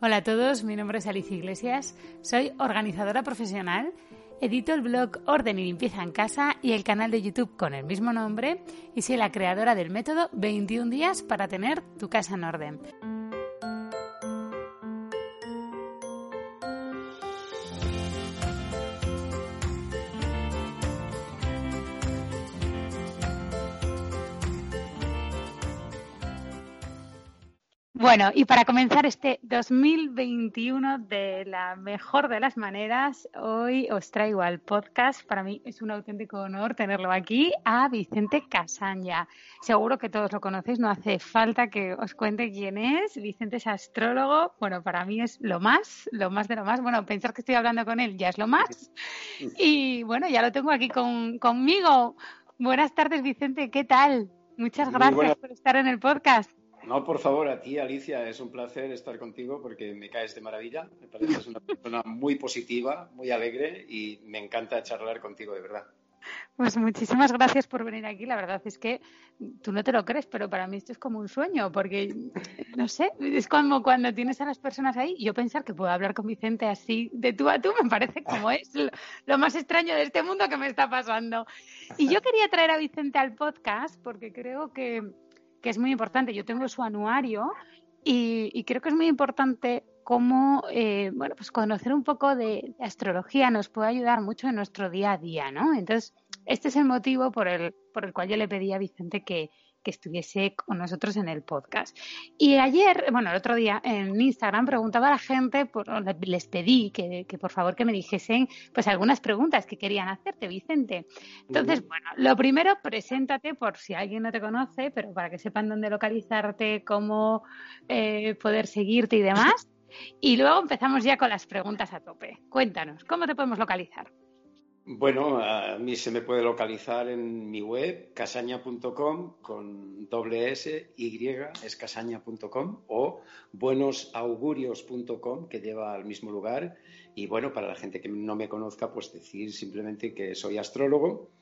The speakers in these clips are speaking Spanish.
Hola a todos, mi nombre es Alicia Iglesias, soy organizadora profesional, edito el blog Orden y Limpieza en Casa y el canal de YouTube con el mismo nombre y soy la creadora del método 21 días para tener tu casa en orden. Bueno, y para comenzar este 2021 de la mejor de las maneras, hoy os traigo al podcast. Para mí es un auténtico honor tenerlo aquí a Vicente Casaña. Seguro que todos lo conocéis, no hace falta que os cuente quién es. Vicente es astrólogo. Bueno, para mí es lo más, lo más de lo más. Bueno, pensar que estoy hablando con él ya es lo más. Y bueno, ya lo tengo aquí conmigo. Buenas tardes, Vicente. ¿Qué tal? Muchas gracias por estar en el podcast. No, por favor, a ti, Alicia, es un placer estar contigo porque me caes de maravilla. Me pareces una persona muy positiva, muy alegre y me encanta charlar contigo, de verdad. Pues muchísimas gracias por venir aquí. La verdad es que tú no te lo crees, pero para mí esto es como un sueño, porque no sé, es como cuando tienes a las personas ahí. Yo pensar que puedo hablar con Vicente así de tú a tú me parece como es lo más extraño de este mundo que me está pasando. Y yo quería traer a Vicente al podcast porque creo que que es muy importante. Yo tengo su anuario y, creo que es muy importante cómo, eh, bueno, pues conocer un poco de, astrología nos puede ayudar mucho en nuestro día a día, ¿no? Entonces, este es el motivo por el, por el cual yo le pedí a Vicente que, que estuviese con nosotros en el podcast. Y ayer, bueno, el otro día en Instagram preguntaba a la gente, les pedí que, por favor que me dijesen pues algunas preguntas que querían hacerte, Vicente. Entonces, bueno, lo primero, preséntate por si alguien no te conoce, pero para que sepan dónde localizarte, cómo eh, poder seguirte y demás. Y luego empezamos ya con las preguntas a tope. Cuéntanos, ¿cómo te podemos localizar? Bueno, a mí se me puede localizar en mi web, casaña.com, con doble S, Y, es casaña.com, o buenosaugurios.com, que lleva al mismo lugar. Y bueno, para la gente que no me conozca, pues decir simplemente que soy astrólogo.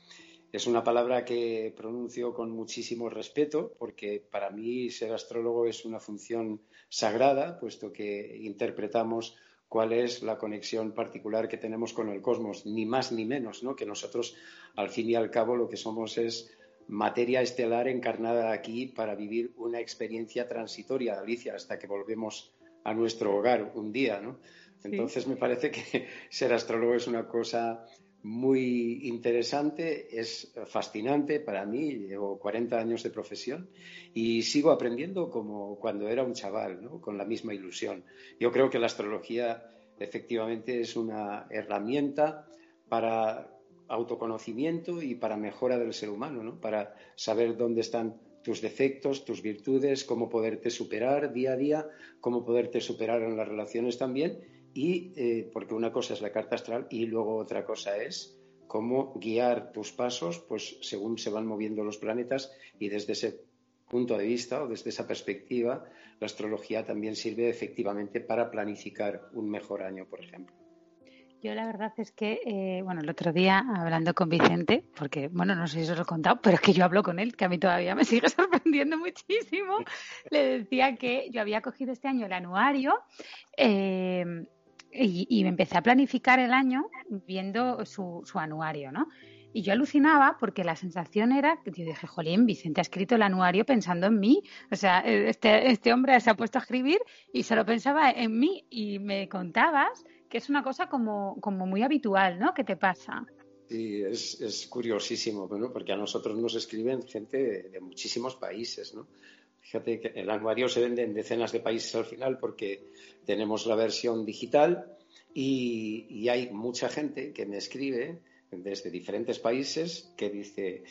Es una palabra que pronuncio con muchísimo respeto, porque para mí ser astrólogo es una función sagrada, puesto que interpretamos cuál es la conexión particular que tenemos con el cosmos, ni más ni menos, ¿no? Que nosotros, al fin y al cabo, lo que somos es materia estelar encarnada aquí para vivir una experiencia transitoria, Alicia, hasta que volvemos a nuestro hogar un día, ¿no? Entonces me parece que ser astrólogo es una cosa muy interesante, es fascinante para mí, llevo 40 años de profesión y sigo aprendiendo como cuando era un chaval, ¿no? con la misma ilusión. Yo creo que la astrología efectivamente es una herramienta para autoconocimiento y para mejora del ser humano, ¿no? para saber dónde están tus defectos, tus virtudes, cómo poderte superar día a día, cómo poderte superar en las relaciones también y eh, porque una cosa es la carta astral y luego otra cosa es cómo guiar tus pasos pues según se van moviendo los planetas y desde ese punto de vista o desde esa perspectiva la astrología también sirve efectivamente para planificar un mejor año por ejemplo. Yo la verdad es que, eh, bueno, el otro día hablando con Vicente, porque, bueno, no sé si os lo he contado, pero es que yo hablo con él, que a mí todavía me sigue sorprendiendo muchísimo, le decía que yo había cogido este año el anuario eh, y, me empecé a planificar el año viendo su, anuario, ¿no? Y yo alucinaba porque la sensación era que yo dije, jolín, Vicente ha escrito el anuario pensando en mí. O sea, este, este hombre se ha puesto a escribir y solo pensaba en mí. Y me contabas que es una cosa como, como muy habitual, ¿no? ¿Qué te pasa? Sí, es, es curiosísimo, ¿no? porque a nosotros nos escriben gente de, de muchísimos países, ¿no? Fíjate que el anuario se vende en decenas de países al final porque tenemos la versión digital y, hay mucha gente que me escribe desde diferentes países que dice,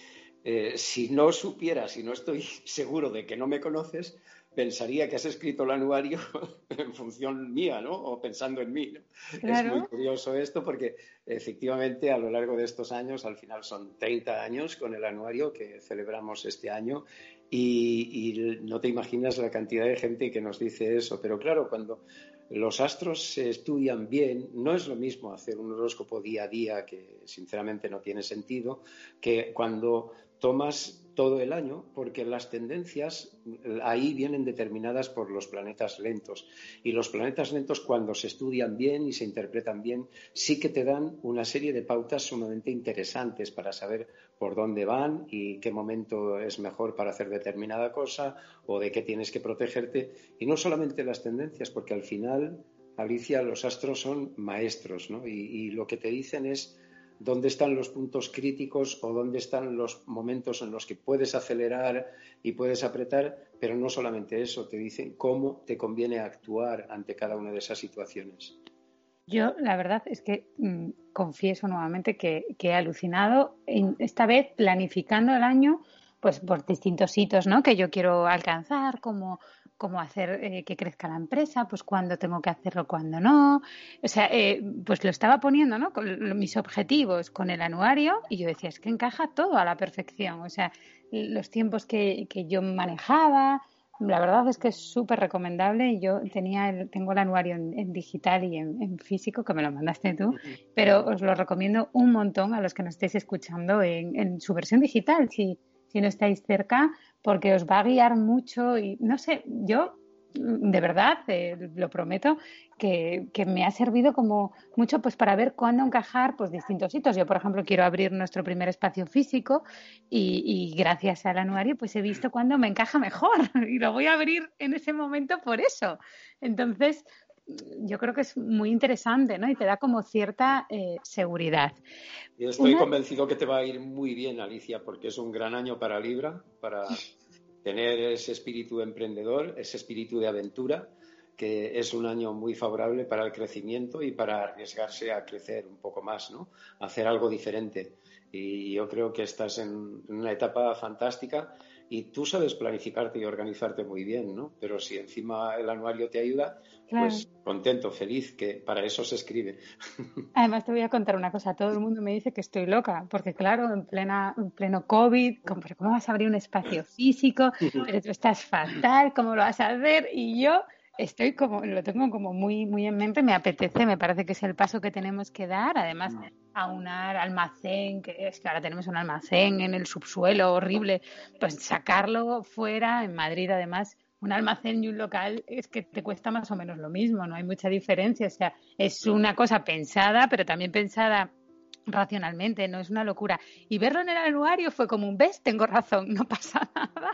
eh, si no supiera, si no estoy seguro de que no me conoces, pensaría que has escrito el anuario en función mía, ¿no? O pensando en mí. Es muy curioso esto porque efectivamente a lo largo de estos años, al final son 30 años con el anuario que celebramos este año y, no te imaginas la cantidad de gente que nos dice eso. Pero claro, cuando los astros se estudian bien, no es lo mismo hacer un horóscopo día a día, que sinceramente no tiene sentido, que cuando tomas todo el año, porque las tendencias ahí vienen determinadas por los planetas lentos. Y los planetas lentos, cuando se estudian bien y se interpretan bien, sí que te dan una serie de pautas sumamente interesantes para saber por dónde van y qué momento es mejor para hacer determinada cosa o de qué tienes que protegerte. Y no solamente las tendencias, porque al final, Alicia, los astros son maestros, ¿no? y lo que te dicen es dónde están los puntos críticos o dónde están los momentos en los que puedes acelerar y puedes apretar, pero no solamente eso, te dicen cómo te conviene actuar ante cada una de esas situaciones. Yo, la verdad es que mm, confieso nuevamente que, he alucinado, esta vez planificando el año, pues por distintos hitos ¿no? que yo quiero alcanzar, como cómo hacer eh, que crezca la empresa, pues cuándo tengo que hacerlo, cuándo no. O sea, eh, pues lo estaba poniendo, ¿no? Con mis objetivos con el anuario y yo decía, es que encaja todo a la perfección. O sea, los tiempos que, que yo manejaba, la verdad es que es súper recomendable. Yo tenía el, tengo el anuario en, digital y en, físico, que me lo mandaste tú, pero os lo recomiendo un montón a los que nos estéis escuchando en, en su versión digital. Si, si no estáis cerca, porque os va a guiar mucho y no sé, yo de verdad, eh, lo prometo, que, me ha servido como mucho pues para ver cuándo encajar pues distintos hitos. Yo, por ejemplo, quiero abrir nuestro primer espacio físico y, gracias al anuario pues he visto cuándo me encaja mejor y lo voy a abrir en ese momento por eso. Entonces, yo creo que es muy interesante, ¿no? Y te da como cierta eh, seguridad. Yo estoy convencido que te va a ir muy bien, Alicia, porque es un gran año para Libra, para tener ese espíritu emprendedor, ese espíritu de aventura, que es un año muy favorable para el crecimiento y para arriesgarse a crecer un poco más, ¿no? hacer algo diferente. Y yo creo que estás en una etapa fantástica y tú sabes planificarte y organizarte muy bien, ¿no? Pero si encima el anuario te ayuda, pues contento, feliz, que para eso se escribe. Además te voy a contar una cosa, todo el mundo me dice que estoy loca, porque claro, en plena en pleno COVID, ¿cómo vas a abrir un espacio físico? Pero tú estás fatal, ¿cómo lo vas a hacer? Y yo estoy como, lo tengo como muy, muy en mente, me apetece, me parece que es el paso que tenemos que dar, además mm. aunar almacén, que es que ahora tenemos un almacén en el subsuelo horrible, pues sacarlo fuera, en Madrid además, un almacén y un local es que te cuesta más o menos lo mismo, no hay mucha diferencia, o sea, es una cosa pensada, pero también pensada racionalmente, no es una locura. Y verlo en el anuario fue como un, ves, tengo razón, no pasa nada.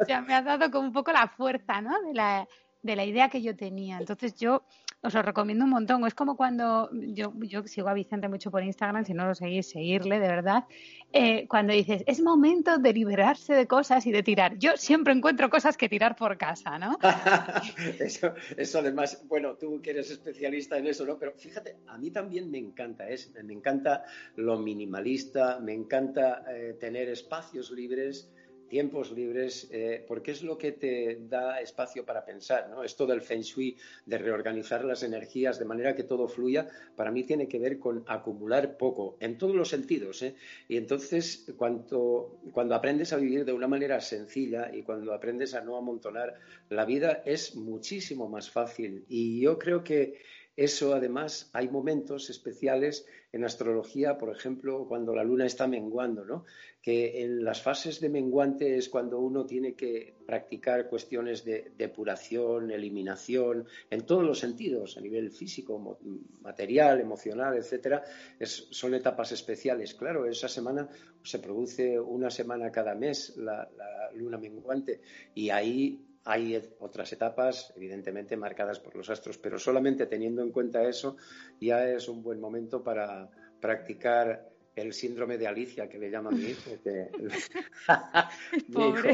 o sea, me ha dado como un poco la fuerza, ¿no? De la, de la idea que yo tenía. Entonces yo os lo recomiendo un montón. Es como cuando yo, yo sigo a Vicente mucho por Instagram, si no lo seguís, seguirle, de verdad. Eh, cuando dices, es momento de liberarse de cosas y de tirar. Yo siempre encuentro cosas que tirar por casa, ¿no? eso, eso además, bueno, tú que eres especialista en eso, ¿no? Pero fíjate, a mí también me encanta, es, me encanta lo minimalista, me encanta eh, tener espacios libres tiempos libres, eh, porque es lo que te da espacio para pensar, ¿no? Esto del feng shui, de reorganizar las energías de manera que todo fluya, para mí tiene que ver con acumular poco, en todos los sentidos, ¿eh? Y entonces, cuando, cuando aprendes a vivir de una manera sencilla y cuando aprendes a no amontonar, la vida es muchísimo más fácil. Y yo creo que eso, además, hay momentos especiales en astrología, por ejemplo, cuando la luna está menguando, ¿no? Que en las fases de menguante es cuando uno tiene que practicar cuestiones de depuración, eliminación, en todos los sentidos, a nivel físico, material, emocional, etcétera. son etapas especiales. Claro, esa semana se produce una semana cada mes la, la luna menguante y ahí hay otras etapas, evidentemente, marcadas por los astros, pero solamente teniendo en cuenta eso ya es un buen momento para practicar el síndrome de Alicia, que le llama mi hijo. mi, hijo,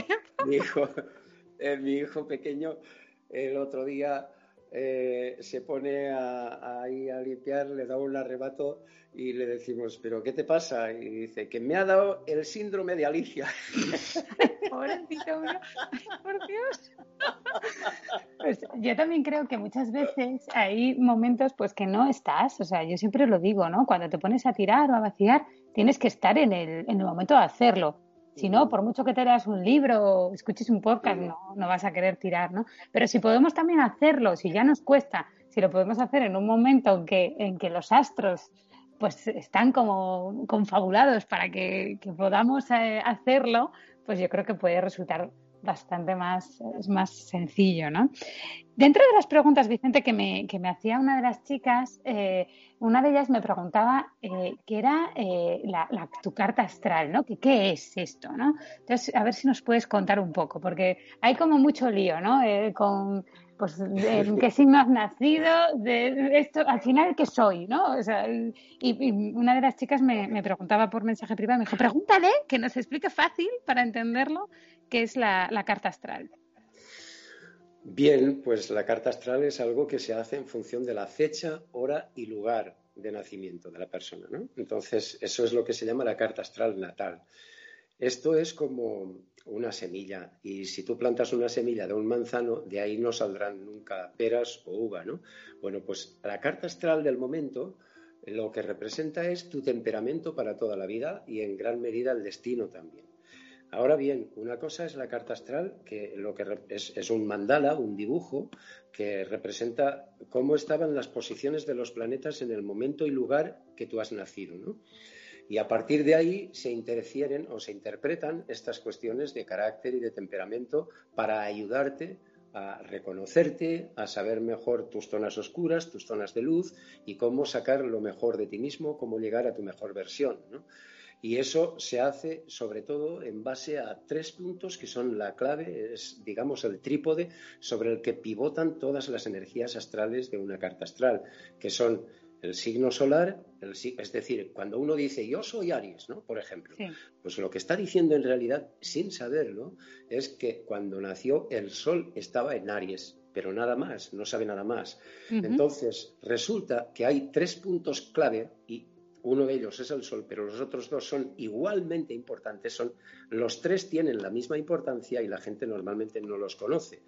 mi, hijo, eh, mi hijo pequeño el otro día eh, se pone a, a limpiar, le da un arrebato y le decimos, ¿pero qué te pasa? Y dice, que me ha dado el síndrome de Alicia. Pobrecito mío, por Dios. Pues yo también creo que muchas veces hay momentos pues que no estás, o sea, yo siempre lo digo, ¿no? Cuando te pones a tirar o a vaciar, tienes que estar en el, en el momento de hacerlo. Si no, por mucho que te leas un libro o escuches un podcast, no, no vas a querer tirar, ¿no? Pero si podemos también hacerlo, si ya nos cuesta, si lo podemos hacer en un momento en que, en que los astros pues están como confabulados para que, podamos eh, hacerlo, pues yo creo que puede resultar bastante más, es más sencillo, ¿no? Dentro de las preguntas, Vicente, que me, que me hacía una de las chicas, eh, una de ellas me preguntaba eh, qué era eh, la, tu carta astral, ¿no? Que, ¿Qué es esto, no? Entonces, a ver si nos puedes contar un poco, porque hay como mucho lío, ¿no? con pues en qué signo has nacido, de esto, al final qué soy, ¿no? O sea, y, una de las chicas me, me, preguntaba por mensaje privado, me dijo, pregúntale que nos explique fácil para entenderlo qué es la, carta astral. Bien, pues la carta astral es algo que se hace en función de la fecha, hora y lugar de nacimiento de la persona, ¿no? Entonces, eso es lo que se llama la carta astral natal. Esto es como una semilla y si tú plantas una semilla de un manzano, de ahí no saldrán nunca peras o uva, ¿no? Bueno, pues la carta astral del momento lo que representa es tu temperamento para toda la vida y en gran medida el destino también. Ahora bien, una cosa es la carta astral, que lo que es, un mandala, un dibujo, que representa cómo estaban las posiciones de los planetas en el momento y lugar que tú has nacido, ¿no? Y a partir de ahí se interfieren o se interpretan estas cuestiones de carácter y de temperamento para ayudarte a reconocerte, a saber mejor tus zonas oscuras, tus zonas de luz y cómo sacar lo mejor de ti mismo, cómo llegar a tu mejor versión. ¿no? Y eso se hace sobre todo en base a tres puntos que son la clave, es digamos el trípode sobre el que pivotan todas las energías astrales de una carta astral, que son el signo solar, es decir, cuando uno dice yo soy Aries, ¿no? Por ejemplo, pues lo que está diciendo en realidad, sin saberlo, es que cuando nació el Sol estaba en Aries, pero nada más, no sabe nada más. Entonces, resulta que hay tres puntos clave y uno de ellos es el Sol, pero los otros dos son igualmente importantes, son los tres tienen la misma importancia y la gente normalmente no los conoce.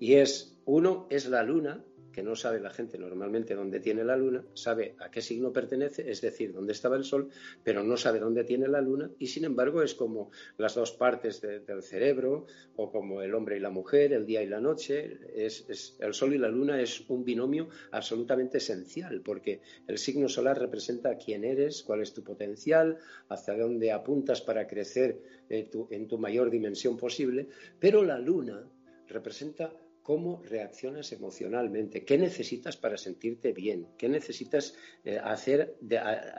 Y es uno es la Luna, que no sabe la gente normalmente dónde tiene la luna, sabe a qué signo pertenece, es decir, dónde estaba el sol, pero no sabe dónde tiene la luna y sin embargo es como las dos partes del cerebro o como el hombre y la mujer, el día y la noche. Es, el sol y la luna es un binomio absolutamente esencial porque el signo solar representa quién eres, cuál es tu potencial, hacia dónde apuntas para crecer eh, en tu mayor dimensión posible, pero la luna representa cómo reaccionas emocionalmente, qué necesitas para sentirte bien, qué necesitas eh, hacer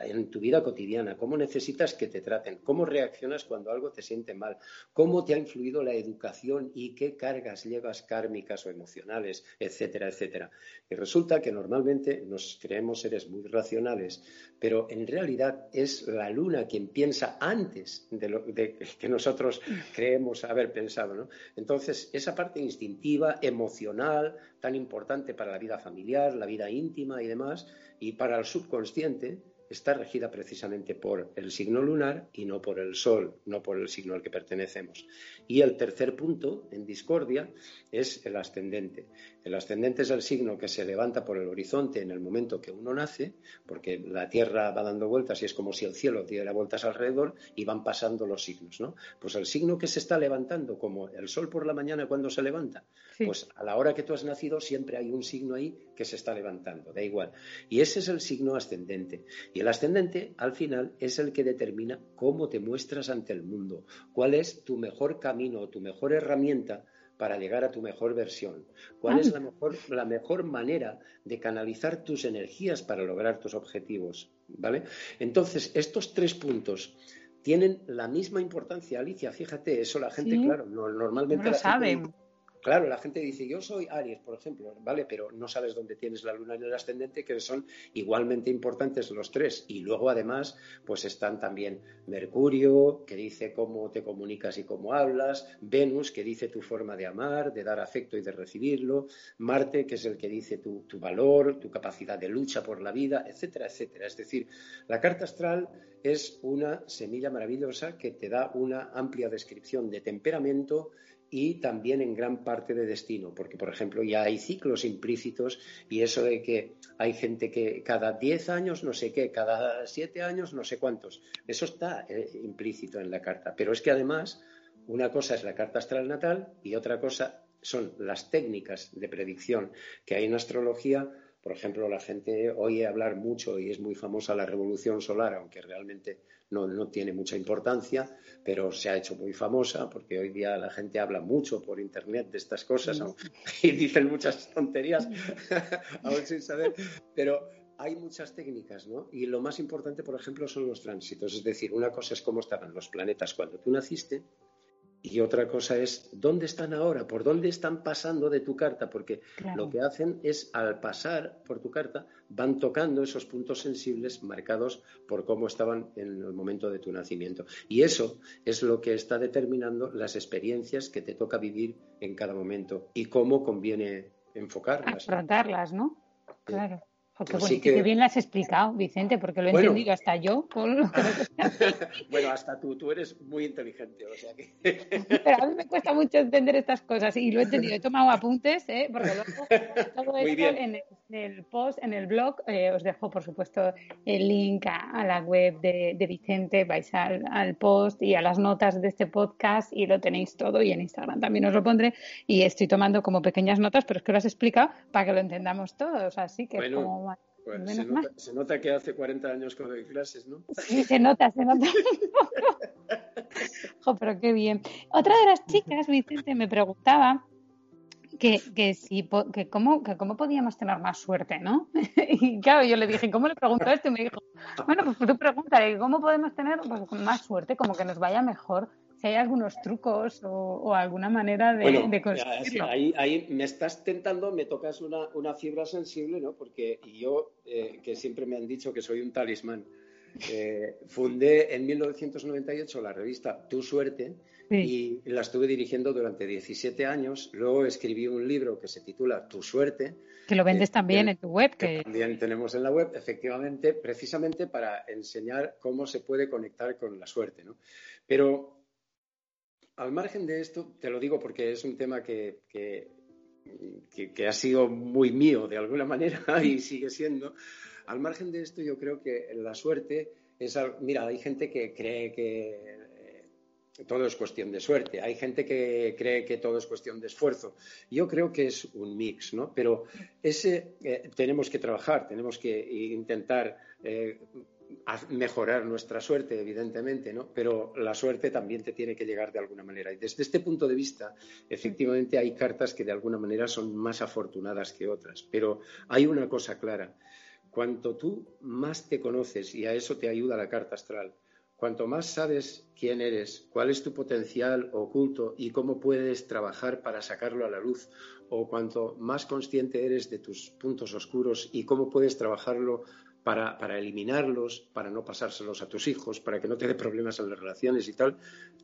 en tu vida cotidiana, cómo necesitas que te traten, cómo reaccionas cuando algo te siente mal, cómo te ha influido la educación y qué cargas llevas kármicas o emocionales, etcétera, etcétera. Y resulta que normalmente nos creemos seres muy racionales, pero en realidad es la luna quien piensa antes de lo que nosotros creemos haber pensado. ¿no? Entonces, esa parte instintiva, emocional, emocional tan importante para la vida familiar, la vida íntima y demás, y para el subconsciente, está regida precisamente por el signo lunar y no por el sol, no por el signo al que pertenecemos. Y el tercer punto, en discordia, es el ascendente. El ascendente es el signo que se levanta por el horizonte en el momento que uno nace, porque la Tierra va dando vueltas y es como si el cielo diera vueltas alrededor y van pasando los signos, ¿no? Pues el signo que se está levantando, como el sol por la mañana cuando se levanta, pues a la hora que tú has nacido siempre hay un signo ahí que se está levantando, da igual. Y ese es el signo ascendente. Y el ascendente, al final, es el que determina cómo te muestras ante el mundo, cuál es tu mejor camino, tu mejor herramienta para llegar a tu mejor versión? ¿Cuál es la mejor, la mejor manera de canalizar tus energías para lograr tus objetivos? ¿Vale? Entonces, estos tres puntos tienen la misma importancia, Alicia. Fíjate, eso la gente, claro, normalmente no lo saben. Claro, la gente dice, yo soy Aries, por ejemplo, ¿vale? Pero no sabes dónde tienes la luna en el ascendente, que son igualmente importantes los tres. Y luego, además, pues están también Mercurio, que dice cómo te comunicas y cómo hablas, Venus, que dice tu forma de amar, de dar afecto y de recibirlo, Marte, que es el que dice tu, tu valor, tu capacidad de lucha por la vida, etcétera, etcétera. Es decir, la carta astral es una semilla maravillosa que te da una amplia descripción de temperamento, y también en gran parte de destino, porque, por ejemplo, ya hay ciclos implícitos y eso de que hay gente que cada 10 años no sé qué, cada 7 años no sé cuántos, eso está eh, implícito en la carta. Pero es que además, una cosa es la carta astral natal y otra cosa son las técnicas de predicción que hay en astrología por ejemplo, la gente oye hablar mucho y es muy famosa la revolución solar, aunque realmente no, tiene mucha importancia, pero se ha hecho muy famosa porque hoy día la gente habla mucho por Internet de estas cosas y dicen muchas tonterías, aún sin saber, pero hay muchas técnicas, ¿no? Y lo más importante, por ejemplo, son los tránsitos. Es decir, una cosa es cómo estaban los planetas cuando tú naciste y otra cosa es dónde están ahora, por dónde están pasando de tu carta, porque lo que hacen es al pasar por tu carta van tocando esos puntos sensibles marcados por cómo estaban en el momento de tu nacimiento. Y eso es lo que está determinando las experiencias que te toca vivir en cada momento y cómo conviene enfocarlas. Afrontarlas, ¿no? Claro. Qué, que... bien lo has explicado, Vicente, porque lo he entendido hasta yo. bueno, hasta tú, tú eres muy inteligente, o sea que... Pero a mí me cuesta mucho entender estas cosas y lo he entendido. He tomado apuntes, ¿eh? porque luego todo esto en el, post, en el blog, eh, os dejo, por supuesto, el link a, la web de, Vicente, vais al, al, post y a las notas de este podcast y lo tenéis todo y en Instagram también os lo pondré y estoy tomando como pequeñas notas, pero es que lo has explicado para que lo entendamos todos, así que es como se, nota, que hace 40 años que doy clases, ¿no? Sí, se nota, se nota un poco. jo, pero qué bien. Otra de las chicas, Vicente, me preguntaba que, que, si, que, cómo, que cómo podíamos tener más suerte, ¿no? y claro, yo le dije, ¿cómo le pregunto esto? Y me dijo, bueno, pues tú pregúntale, ¿cómo podemos tener pues, más suerte, como que nos vaya mejor? Si hay algunos trucos o, alguna manera de, conseguirlo. Ahí, me estás tentando, me tocas una, una fibra sensible, ¿no? Porque yo, eh, que siempre me han dicho que soy un talismán, eh, fundé en 1998 la revista Tu Suerte y la estuve dirigiendo durante 17 años. Luego escribí un libro que se titula Tu Suerte. Que lo vendes también en tu web. Que... también tenemos en la web, efectivamente, precisamente para enseñar cómo se puede conectar con la suerte. ¿no? Pero al margen de esto, te lo digo porque es un tema que, que, ha sido muy mío de alguna manera y sigue siendo. Al margen de esto, yo creo que la suerte es. Mira, hay gente que cree que eh, todo es cuestión de suerte. Hay gente que cree que todo es cuestión de esfuerzo. Yo creo que es un mix, ¿no? Pero ese eh, tenemos que trabajar, tenemos que intentar eh, mejorar nuestra suerte, evidentemente, ¿no? Pero la suerte también te tiene que llegar de alguna manera. Y desde este punto de vista, efectivamente hay cartas que de alguna manera son más afortunadas que otras. Pero hay una cosa clara. Cuanto tú más te conoces, y a eso te ayuda la carta astral, cuanto más sabes quién eres, cuál es tu potencial oculto y cómo puedes trabajar para sacarlo a la luz, o cuanto más consciente eres de tus puntos oscuros y cómo puedes trabajarlo para, para, eliminarlos, para no pasárselos a tus hijos, para que no te dé problemas en las relaciones y tal,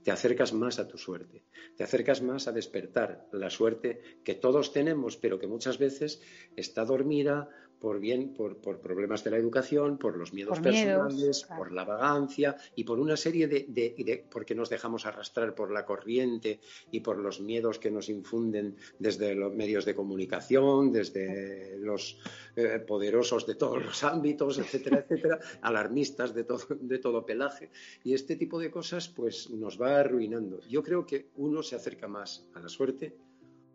te acercas más a tu suerte, te acercas más a despertar la suerte que todos tenemos, pero que muchas veces está dormida por bien por, problemas de la educación, por los miedos personales, por la vagancia y por una serie de, de, porque nos dejamos arrastrar por la corriente y por los miedos que nos infunden desde los medios de comunicación, desde los eh, poderosos de todos los ámbitos, etcétera, etcétera, alarmistas de todo, de todo pelaje. Y este tipo de cosas pues nos va arruinando. Yo creo que uno se acerca más a la suerte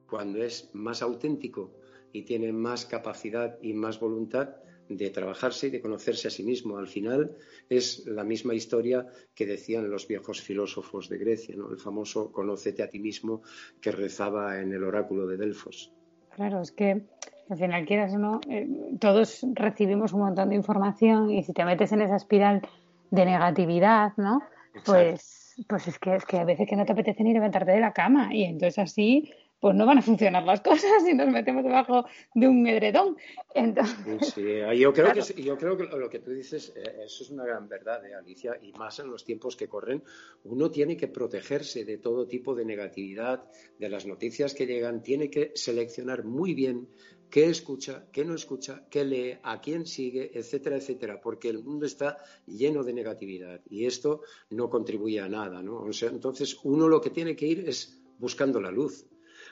cuando es más auténtico y tiene más capacidad y más voluntad de trabajarse y de conocerse a sí mismo. Al final es la misma historia que decían los viejos filósofos de Grecia, ¿no? el famoso conócete a ti mismo que rezaba en el oráculo de Delfos. Claro, es que al final quieras o no, eh, todos recibimos un montón de información y si te metes en esa espiral de negatividad, ¿no? Pues, pues es que es que a veces que no te apetece ni levantarte de la cama y entonces así pues no van a funcionar las cosas si nos metemos debajo de un edredón. Entonces, sí, yo creo, que, yo creo que lo que tú dices, eh, eso es una gran verdad, ¿eh, Alicia, y más en los tiempos que corren, uno tiene que protegerse de todo tipo de negatividad, de las noticias que llegan, tiene que seleccionar muy bien qué escucha, qué no escucha, qué lee, a quién sigue, etcétera, etcétera, porque el mundo está lleno de negatividad y esto no contribuye a nada, ¿no? O sea, entonces uno lo que tiene que ir es buscando la luz,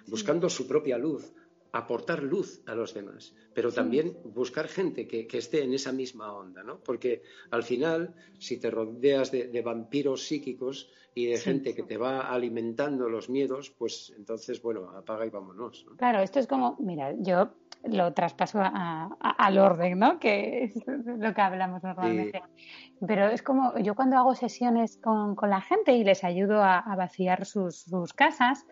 buscando su propia luz, aportar luz a los demás, pero también buscar gente que, esté en esa misma onda, ¿no? Porque al final, si te rodeas de, vampiros psíquicos y de gente que te va alimentando los miedos, pues entonces, bueno, apaga y vámonos. Claro, esto es como, mira, yo lo traspaso al orden, ¿no? Que es lo que hablamos normalmente. Pero es como, yo cuando hago sesiones con, la gente y les ayudo a, vaciar sus casas,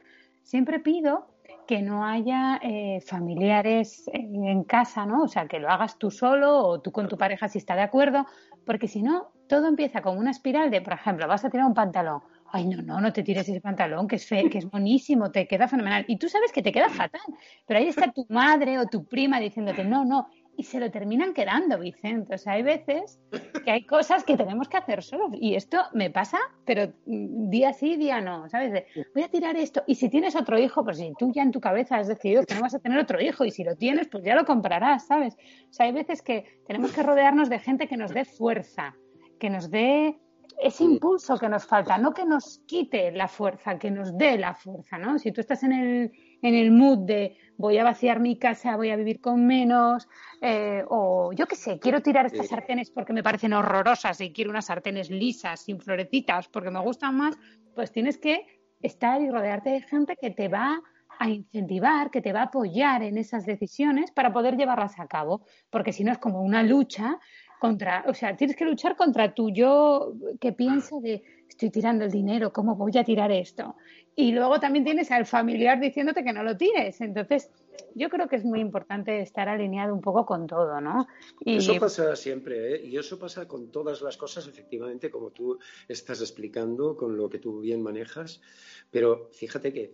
siempre pido que no haya eh, familiares en casa, ¿no? O sea, que lo hagas tú solo o tú con tu pareja si está de acuerdo, porque si no, todo empieza como una espiral de, por ejemplo, vas a tirar un pantalón. Ay, no, no, no te tires ese pantalón, que es, fe, que es buenísimo, te queda fenomenal. Y tú sabes que te queda fatal, pero ahí está tu madre o tu prima diciéndote, no, no, y se lo terminan quedando, Vicente. O sea, hay veces que hay cosas que tenemos que hacer solos. Y esto me pasa, pero día sí, día no, ¿sabes? voy a tirar esto. Y si tienes otro hijo, pues si tú ya en tu cabeza has decidido que no vas a tener otro hijo, y si lo tienes, pues ya lo comprarás, ¿sabes? O sea, hay veces que tenemos que rodearnos de gente que nos dé fuerza, que nos dé ese impulso que nos falta, no que nos quite la fuerza, que nos dé la fuerza, ¿no? Si tú estás en el, en el mood de voy a vaciar mi casa, voy a vivir con menos, eh, o yo qué sé, quiero tirar estas sartenes porque me parecen horrorosas y quiero unas sartenes lisas, sin florecitas, porque me gustan más, pues tienes que estar y rodearte de gente que te va a incentivar, que te va a apoyar en esas decisiones para poder llevarlas a cabo, porque si no es como una lucha contra, o sea, tienes que luchar contra tu yo que piensa de estoy tirando el dinero, ¿cómo voy a tirar esto? Y luego también tienes al familiar diciéndote que no lo tires. Entonces, yo creo que es muy importante estar alineado un poco con todo, ¿no? Y... Eso pasa siempre, ¿eh? Y eso pasa con todas las cosas, efectivamente, como tú estás explicando, con lo que tú bien manejas. Pero fíjate que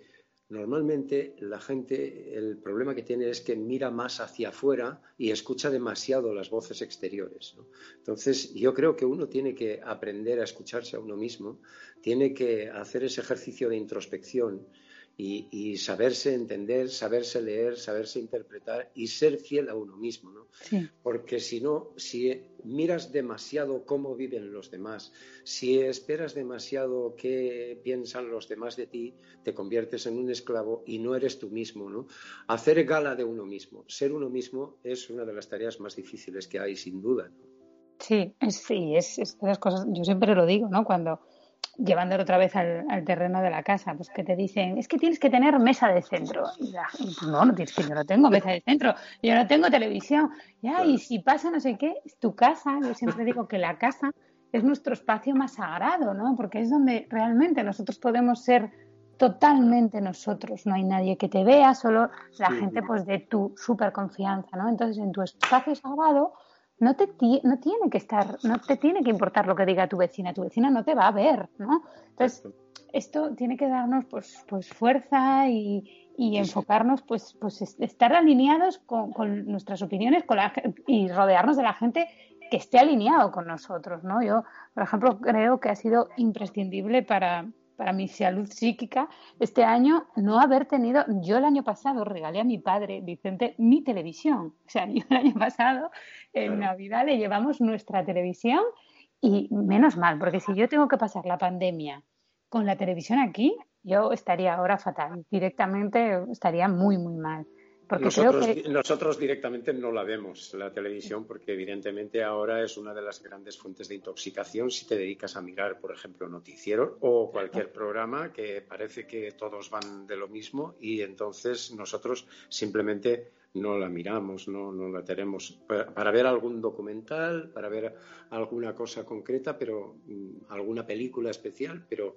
Normalmente la gente, el problema que tiene es que mira más hacia afuera y escucha demasiado las voces exteriores. Entonces, yo creo que uno tiene que aprender a escucharse a uno mismo, tiene que hacer ese ejercicio de introspección y, saberse entender, saberse leer, saberse interpretar y ser fiel a uno mismo, ¿no? Porque si no, si miras demasiado cómo viven los demás, si esperas demasiado qué piensan los demás de ti, te conviertes en un esclavo y no eres tú mismo, ¿no? Hacer gala de uno mismo, ser uno mismo es una de las tareas más difíciles que hay, sin duda. Sí, sí, es, es de las cosas, yo siempre lo digo, ¿no? Cuando llevándolo otra vez al, terreno de la casa, pues que te dicen, es que tienes que tener mesa de centro. Y pues no, no tienes que, yo no tengo mesa de centro, yo no tengo televisión. Ya, y si pasa no sé qué, es tu casa. Yo siempre digo que la casa es nuestro espacio más sagrado, ¿no? Porque es donde realmente nosotros podemos ser totalmente nosotros. No hay nadie que te vea, solo la gente pues de tu super confianza, ¿no? Entonces, en tu espacio sagrado no te no tiene que estar, no te tiene que importar lo que diga tu vecina, tu vecina no te va a ver, ¿no? Entonces, esto tiene que darnos pues, pues fuerza y, enfocarnos, pues, pues estar alineados con, nuestras opiniones con y rodearnos de la gente que esté alineado con nosotros, ¿no? Yo, por ejemplo, creo que ha sido imprescindible para, para mi salud psíquica este año no haber tenido, yo el año pasado regalé a mi padre, Vicente, mi televisión. O sea, yo el año pasado en Navidad le llevamos nuestra televisión y menos mal, porque si yo tengo que pasar la pandemia con la televisión aquí, yo estaría ahora fatal, directamente estaría muy, muy mal nosotros, directamente no la vemos, la televisión, porque evidentemente ahora es una de las grandes fuentes de intoxicación si te dedicas a mirar, por ejemplo, noticiero o cualquier programa que parece que todos van de lo mismo y entonces nosotros simplemente no la miramos, no, no la tenemos. Para, ver algún documental, para ver alguna cosa concreta, pero mm, alguna película especial, pero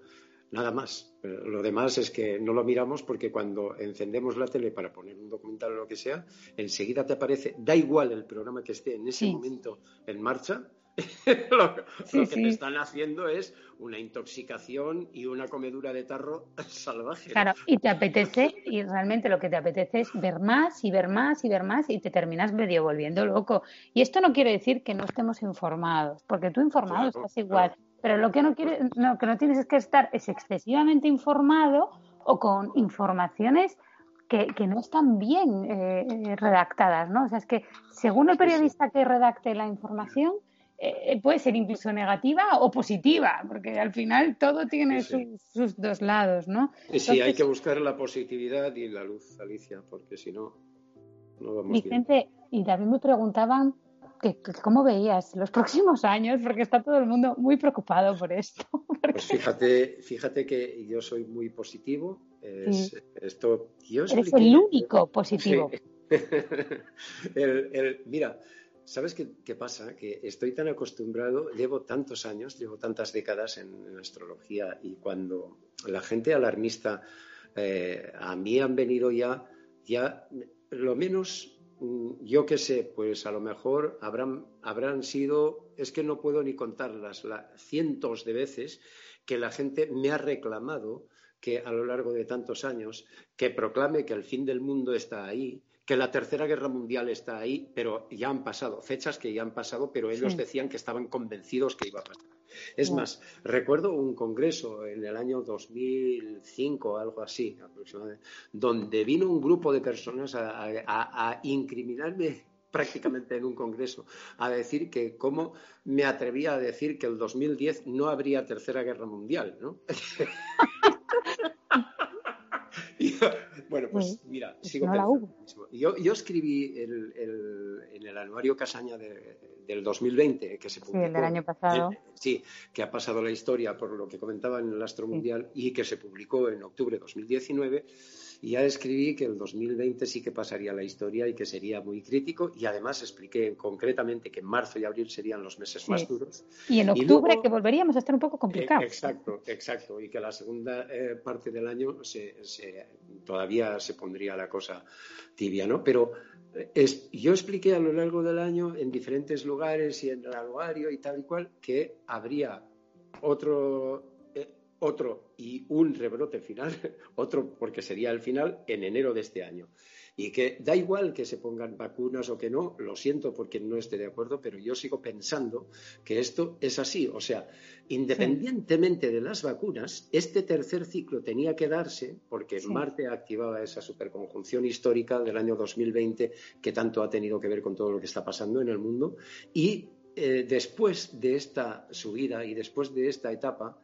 Nada más. Lo demás es que no lo miramos porque cuando encendemos la tele para poner un documental o lo que sea, enseguida te aparece, da igual el programa que esté en ese momento en marcha, lo, que te están haciendo es una intoxicación y una comedura de tarro salvaje. Claro, y te apetece, y realmente lo que te apetece es ver más y ver más y ver más y te terminas medio volviendo loco. Y esto no quiere decir que no estemos informados, porque tú informado estás igual. Pero lo que no, quiere, no, que no tienes es que estar es excesivamente informado o con informaciones que, que no están bien eh, redactadas, ¿no? O sea, es que según el periodista que redacte la información, eh, puede ser incluso negativa o positiva, porque al final todo tiene sus, dos lados, ¿no? sí, hay que buscar la positividad y la luz, Alicia, porque si no, no vamos Vicente, y también me preguntaban que, cómo veías los próximos años, porque está todo el mundo muy preocupado por esto. Pues fíjate, fíjate que yo soy muy positivo. esto, Eres el único positivo. mira, ¿Sabes qué, pasa? Que estoy tan acostumbrado, llevo tantos años, llevo tantas décadas en, astrología y cuando la gente alarmista eh, a mí han venido ya, ya lo menos, mm, yo qué sé, pues a lo mejor habrán, habrán sido, es que no puedo ni contarlas, la, cientos de veces que la gente me ha reclamado que a lo largo de tantos años, que proclame que el fin del mundo está ahí, que la Tercera Guerra Mundial está ahí, pero ya han pasado, fechas que ya han pasado, pero ellos decían que estaban convencidos que iba a pasar. Es más, recuerdo un congreso en el año 2005, algo así, aproximadamente, donde vino un grupo de personas a, incriminarme prácticamente en un congreso, a decir que cómo me atrevía a decir que el 2010 no habría tercera guerra mundial, ¿no? bueno, pues mira, sigo pensando. Yo, yo escribí en el anuario Casaña del 2020, que se publicó. Sí, el del año pasado. sí, que ha pasado la historia por lo que comentaba en el Astro Mundial y que se publicó en octubre de 2019 y ya escribí que el 2020 sí que pasaría la historia y que sería muy crítico y además expliqué concretamente que marzo y abril serían los meses más duros. Y en octubre que volveríamos a estar un poco complicados. Eh, exacto, exacto. Y que la segunda eh, parte del año todavía se pondría la cosa tibia, ¿no? Pero eh, yo expliqué a lo largo del año en diferentes lugares y en el anuario y tal y cual que habría otro otro y un rebrote final, otro porque sería el final en enero de este año. Y que da igual que se pongan vacunas o que no, lo siento porque no esté de acuerdo, pero yo sigo pensando que esto es así. O sea, independientemente de las vacunas, este tercer ciclo tenía que darse porque Marte activaba esa superconjunción histórica del año 2020 que tanto ha tenido que ver con todo lo que está pasando en el mundo. Y eh, después de esta subida y después de esta etapa,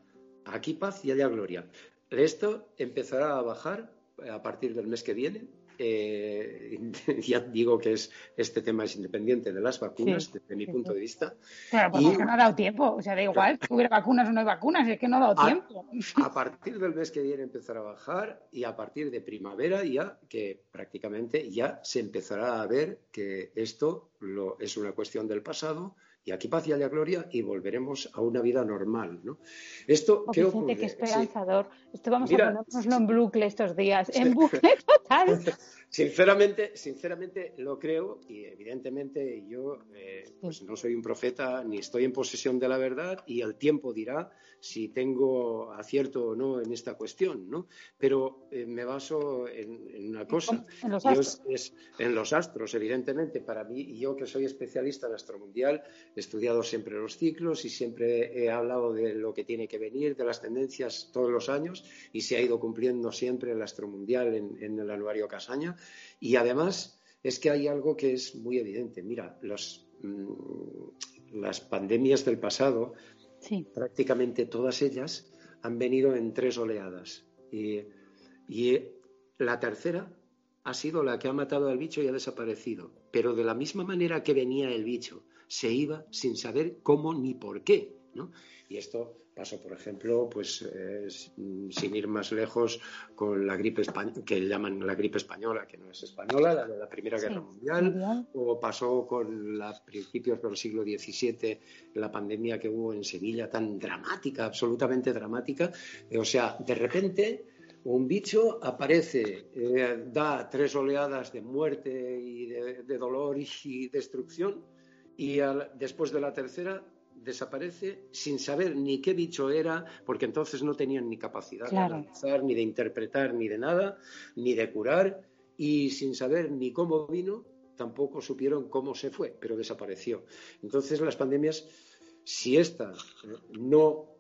Aquí paz y allá gloria. Esto empezará a bajar a partir del mes que viene. Eh, ya digo que es, este tema es independiente de las vacunas, desde mi punto de vista. Claro, porque no ha dado tiempo. O sea, da igual si hubiera vacunas o no hay vacunas, es que no ha dado tiempo. A partir del mes que viene empezará a bajar y a partir de primavera ya, que prácticamente ya se empezará a ver que esto lo, es una cuestión del pasado y aquí paz y la gloria y volveremos a una vida normal, ¿no? Esto, ¿qué ocurre? qué esperanzador. Esto vamos a ponernoslo en bucle estos días, en bucle total. Sinceramente, sinceramente lo creo y evidentemente yo eh, pues no soy un profeta ni estoy en posesión de la verdad y el tiempo dirá si tengo acierto o no en esta cuestión, ¿no? Pero eh, me baso en, una cosa. En los astros. Es, en los astros, evidentemente. Para mí, y yo que soy especialista en astromundial, he estudiado siempre los ciclos y siempre he hablado de lo que tiene que venir, de las tendencias todos los años y se ha ido cumpliendo siempre el astromundial en, en el anuario Casaña. Y además es que hay algo que es muy evidente. Mira, mm, las pandemias del pasado, prácticamente todas ellas han venido en tres oleadas. Y, la tercera ha sido la que ha matado al bicho y ha desaparecido. Pero de la misma manera que venía el bicho, se iba sin saber cómo ni por qué. Y esto Pasó, por ejemplo, pues sin ir más lejos, con la gripe que llaman la gripe española, que no es española, la de la Primera Guerra mundial, o pasó con los principios del siglo XVII, la pandemia que hubo en Sevilla, tan dramática, absolutamente dramática. O sea, de repente un bicho aparece, eh, da tres oleadas de muerte y de, dolor y, destrucción, y después de la tercera desaparece sin saber ni qué bicho era, porque entonces no tenían ni capacidad de analizar, ni de interpretar, ni de nada, ni de curar, y sin saber ni cómo vino, tampoco supieron cómo se fue, pero desapareció. Entonces las pandemias, si esta no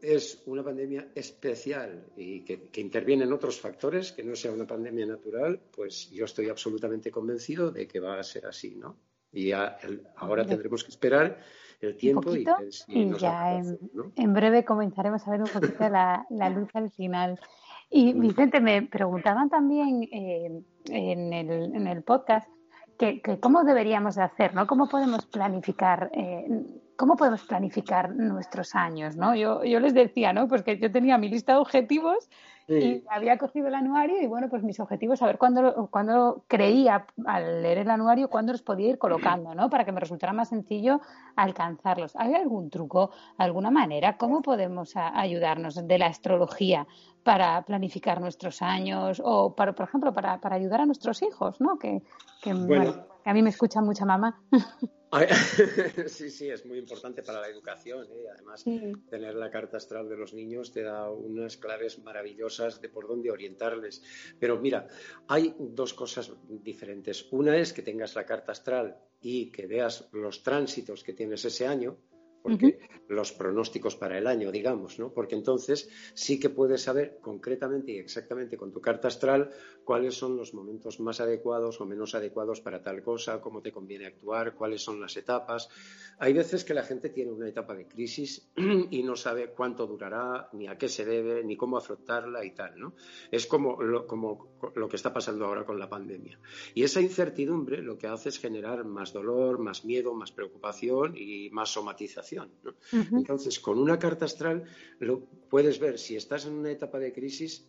es una pandemia especial y que, interviene en otros factores, que no sea una pandemia natural, pues yo estoy absolutamente convencido de que va a ser así, ¿no? Y ahora tendremos que esperar el tiempo y, ya en, breve comenzaremos a ver un poquito la, luz al final. Y Vicente, me preguntaban también eh, en, el, en, el, podcast que, cómo deberíamos de hacer, ¿no? ¿Cómo podemos planificar eh, ¿cómo podemos planificar nuestros años? ¿no? Yo, yo les decía, ¿no? Pues que yo tenía mi lista de objetivos y había cogido el anuario y bueno, pues mis objetivos, a ver cuándo, cuándo creía al leer el anuario, cuándo los podía ir colocando, ¿no? Para que me resultara más sencillo alcanzarlos. ¿Hay algún truco, alguna manera? ¿Cómo podemos ayudarnos de la astrología para planificar nuestros años o, para, por ejemplo, para, para ayudar a nuestros hijos, ¿no? Que, que, a mí me escucha mucha mamá. sí, sí, es muy importante para la educación. ¿eh? Además, tener la carta astral de los niños te da unas claves maravillosas de por dónde orientarles. Pero mira, hay dos cosas diferentes. Una es que tengas la carta astral y que veas los tránsitos que tienes ese año porque los pronósticos para el año, digamos, ¿no? Porque entonces sí que puedes saber concretamente y exactamente con tu carta astral cuáles son los momentos más adecuados o menos adecuados para tal cosa, cómo te conviene actuar, cuáles son las etapas. Hay veces que la gente tiene una etapa de crisis y no sabe cuánto durará, ni a qué se debe, ni cómo afrontarla y tal, ¿no? Es como lo, como lo que está pasando ahora con la pandemia. Y esa incertidumbre lo que hace es generar más dolor, más miedo, más preocupación y más somatización entonces, con una carta astral lo puedes ver si estás en una etapa de crisis,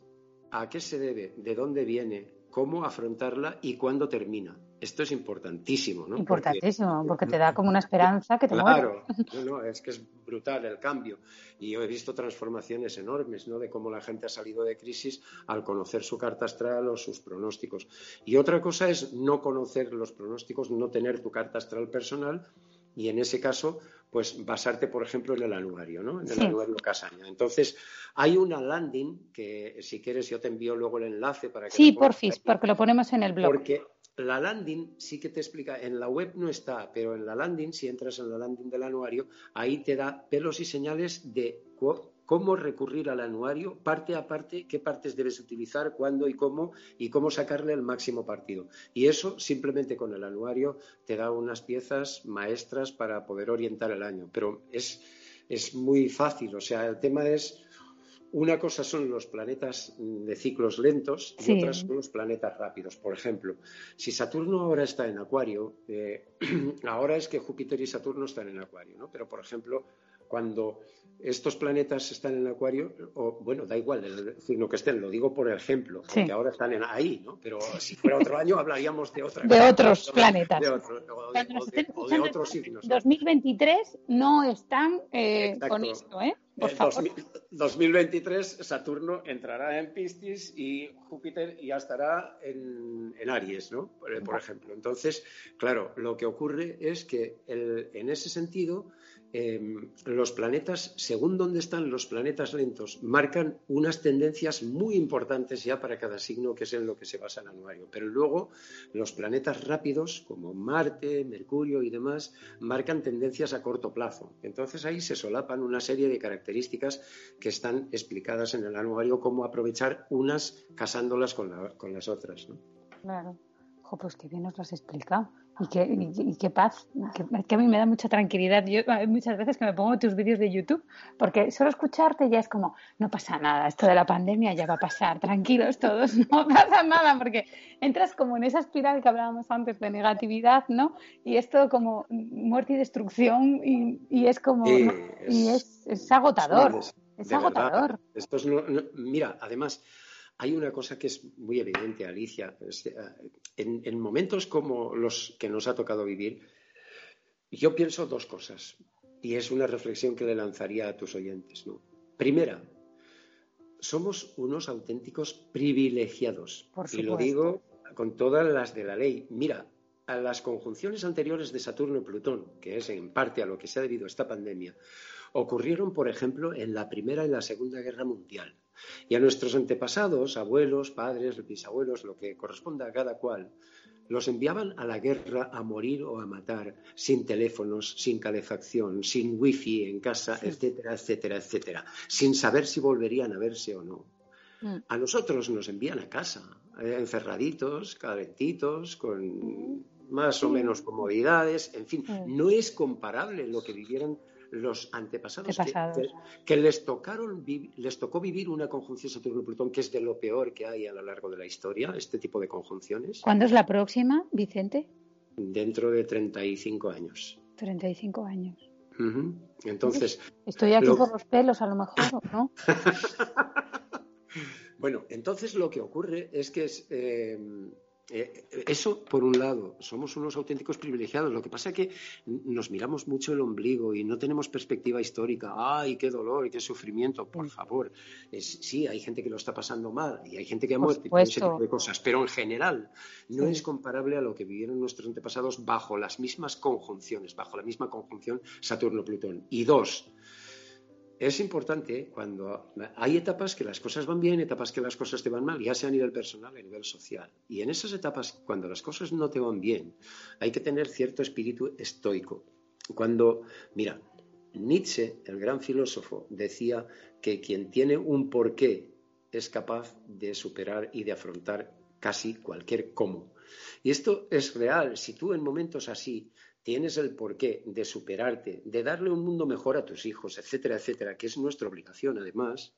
a qué se debe, de dónde viene, cómo afrontarla y cuándo termina. Esto es importantísimo, ¿no? Importantísimo, porque, te da como una esperanza que te Claro, no, no, es que es brutal el cambio. Y yo he visto transformaciones enormes, ¿no? De cómo la gente ha salido de crisis al conocer su carta astral o sus pronósticos. Y otra cosa es no conocer los pronósticos, no tener tu carta astral personal y en ese caso pues basarte, por ejemplo, en el anuario, ¿no? En el anuario Casaña. Entonces, hay una landing que, si quieres, yo te envío luego el enlace para que... Sí, porfis, porque lo ponemos en el blog. Porque la landing sí que te explica, en la web no está, pero en la landing, si entras en la landing del anuario, ahí te da pelos y señales de cómo recurrir al anuario, parte a parte, qué partes debes utilizar, cuándo y cómo, y cómo sacarle el máximo partido. Y eso simplemente con el anuario te da unas piezas maestras para poder orientar el año. Pero es, muy fácil, o sea, el tema es... Una cosa son los planetas de ciclos lentos y otras son los planetas rápidos. Por ejemplo, si Saturno ahora está en Acuario, eh, ahora es que Júpiter y Saturno están en Acuario, ¿no? Pero, por ejemplo, cuando estos planetas están en Acuario, o bueno, da igual el signo que estén, lo digo por ejemplo, porque ahora están en, ahí, ¿no? Pero si fuera otro año hablaríamos de otra De otros planetas. De, o de, otros signos. 2023 no están eh, con esto, ¿eh? Por favor. 2023 Saturno entrará en Piscis y Júpiter ya estará en, Aries, ¿no? Por, ejemplo. Entonces, claro, lo que ocurre es que en ese sentido Em, los planetas, según dónde están los planetas lentos, marcan unas tendencias muy importantes ya para cada signo, que es en lo que se basa el anuario. Pero luego los planetas rápidos, como Marte, Mercurio y demás, marcan tendencias a corto plazo. Entonces ahí se solapan una serie de características que están explicadas en el anuario, cómo aprovechar unas casándolas con, las otras. Claro. pues qué bien nos lo has explicado. Y qué, y, qué paz, que, a mí me da mucha tranquilidad. Yo hay muchas veces que me pongo tus vídeos de YouTube, porque solo escucharte ya es como, no pasa nada, esto de la pandemia ya va a pasar, tranquilos todos, no pasa nada, porque entras como en esa espiral que hablábamos antes de negatividad, ¿no? Y es todo como muerte y destrucción, y, y es como, y es, es agotador, es, agotador. Esto es, mira, además hay una cosa que es muy evidente, Alicia. Eh, en, momentos como los que nos ha tocado vivir, yo pienso dos cosas. Y es una reflexión que le lanzaría a tus oyentes. Primera, somos unos auténticos privilegiados. y lo digo con todas las de la ley. Mira, a las conjunciones anteriores de Saturno y Plutón, que es en parte a lo que se ha debido esta pandemia, ocurrieron, por ejemplo, en la Primera y la Segunda Guerra Mundial. Y a nuestros antepasados, abuelos, padres, bisabuelos, lo que corresponda a cada cual, los enviaban a la guerra a morir o a matar, sin teléfonos, sin calefacción, sin wifi en casa, etcétera, etcétera, etcétera, sin saber si volverían a verse o no. Mm. A nosotros nos envían a casa, eh, encerraditos, calentitos, con más o menos comodidades, en fin, mm. no es comparable lo que vivieron los antepasados, Que, les tocaron les tocó vivir una conjunción Saturno-Plutón que es de lo peor que hay a lo largo de la historia, este tipo de conjunciones. ¿Cuándo es la próxima, Vicente? Dentro de 35 años. 35 años. Entonces. Estoy aquí por los pelos, a lo mejor, ¿no? bueno, entonces lo que ocurre es que es. Eh, eh, eso, por un lado, somos unos auténticos privilegiados. Lo que pasa es que nos miramos mucho el ombligo y no tenemos perspectiva histórica. ¡Ay, qué dolor y qué sufrimiento! Por mm. favor. sí, hay gente que lo está pasando mal y hay gente que ha muerto y ese tipo de cosas. Pero en general, no es comparable a lo que vivieron nuestros antepasados bajo las mismas conjunciones, bajo la misma conjunción Saturno-Plutón. Y dos, es importante cuando hay etapas que las cosas van bien, etapas que las cosas te van mal, ya sea a nivel personal, a nivel social. Y en esas etapas, cuando las cosas no te van bien, hay que tener cierto espíritu estoico. Cuando, mira, Nietzsche, el gran filósofo, decía que quien tiene un porqué es capaz de superar y de afrontar casi cualquier cómo. Y esto es real. Si tú en momentos así tienes el porqué de superarte, de darle un mundo mejor a tus hijos, etcétera, etcétera, que es nuestra obligación además,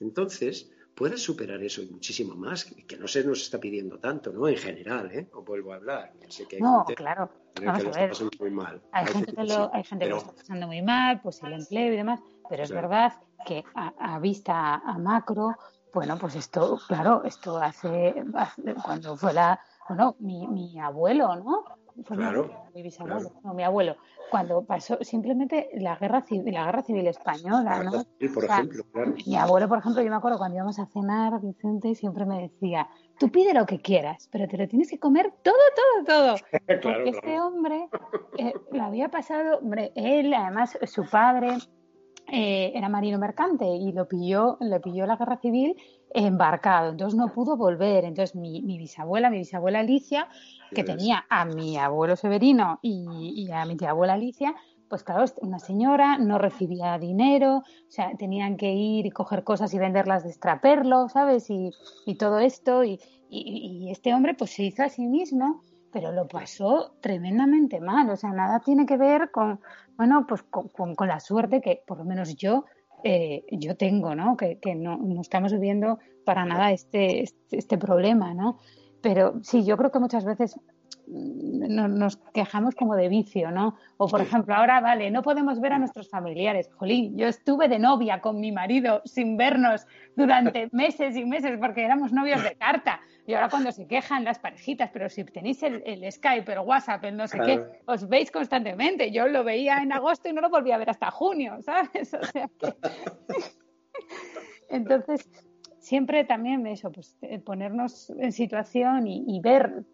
entonces puedes superar eso y muchísimo más, que no se nos está pidiendo tanto, ¿no? En general, ¿eh? Os vuelvo a hablar. no, claro. Vamos a ver. Muy mal. Hay, gente que, lo, hay gente que lo está pasando muy mal, pues el empleo y demás, pero es verdad que a, vista a macro, bueno, pues esto, claro, esto hace, cuando fue la, bueno, mi, mi abuelo, ¿no? Claro, mi bisabuelo, no, mi abuelo, cuando pasó simplemente la guerra civil, la guerra civil española, ¿no? por ejemplo, claro. Mi abuelo, por ejemplo, yo me acuerdo cuando íbamos a cenar, Vicente siempre me decía, tú pide lo que quieras, pero te lo tienes que comer todo, todo, todo. Porque este hombre eh, lo había pasado, hombre, él, además, su padre eh, era marino mercante y lo pilló, le pilló la guerra civil embarcado, entonces no pudo volver. Entonces mi, mi bisabuela, mi bisabuela Alicia, que tenía a mi abuelo Severino y, a mi tía abuela Alicia, pues claro, una señora no recibía dinero, o sea, tenían que ir y coger cosas y venderlas de extraperlo, ¿sabes? Y, y todo esto, y, y, este hombre pues se hizo a sí mismo, pero lo pasó tremendamente mal, o sea, nada tiene que ver con, bueno, pues con, con, la suerte que por lo menos yo, eh, yo tengo, ¿no? Que, que no, no, estamos viviendo para nada este, este, este problema, ¿no? Pero sí, yo creo que muchas veces mm, nos quejamos como de vicio, ¿no? O por ejemplo, ahora, vale, no podemos ver a nuestros familiares. Jolín, yo estuve de novia con mi marido sin vernos durante meses y meses porque éramos novios de carta. Y ahora cuando se quejan las parejitas, pero si tenéis el, Skype, el WhatsApp, el no sé qué, os veis constantemente. Yo lo veía en agosto y no lo volví a ver hasta junio, ¿sabes? O sea Entonces, siempre también eso, pues eh, ponernos en situación y, ver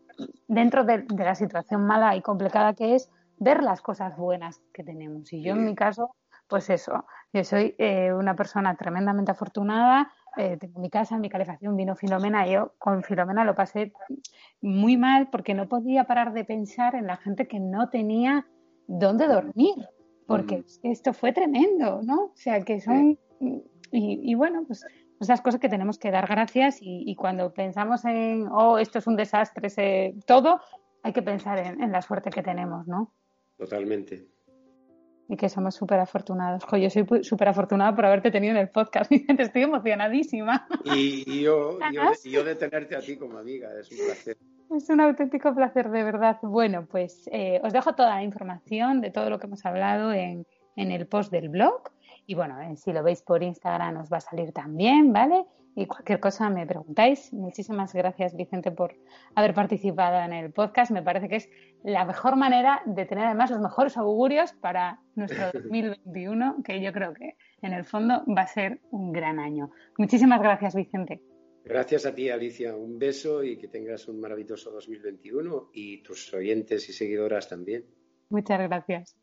dentro de, la situación mala y complicada que es, ver las cosas buenas que tenemos. Y yo en mi caso, pues eso, yo soy eh, una persona tremendamente afortunada, eh, tengo mi casa, mi calefacción, vino Filomena, yo con Filomena lo pasé muy mal porque no podía parar de pensar en la gente que no tenía dónde dormir, porque mm. esto fue tremendo, ¿no? O sea, que son... y bueno, pues esas cosas que tenemos que dar gracias y, cuando pensamos en, oh, esto es un desastre, ese, todo, hay que pensar en, la suerte que tenemos, ¿no? Totalmente. Y que somos súper afortunados. Jo, yo soy súper afortunada por haberte tenido en el podcast. Estoy emocionadísima. Y, yo, yo, de tenerte a ti como amiga, es un placer. Es un auténtico placer, de verdad. Bueno, pues eh, os dejo toda la información de todo lo que hemos hablado en, en el post del blog y bueno, eh, si lo veis por Instagram os va a salir también, ¿vale? Y cualquier cosa me preguntáis. Muchísimas gracias, Vicente, por haber participado en el podcast. Me parece que es la mejor manera de tener además los mejores augurios para nuestro 2021, que yo creo que en el fondo va a ser un gran año. Muchísimas gracias, Vicente. Gracias a ti, Alicia. Un beso y que tengas un maravilloso 2021 y tus oyentes y seguidoras también. Muchas gracias.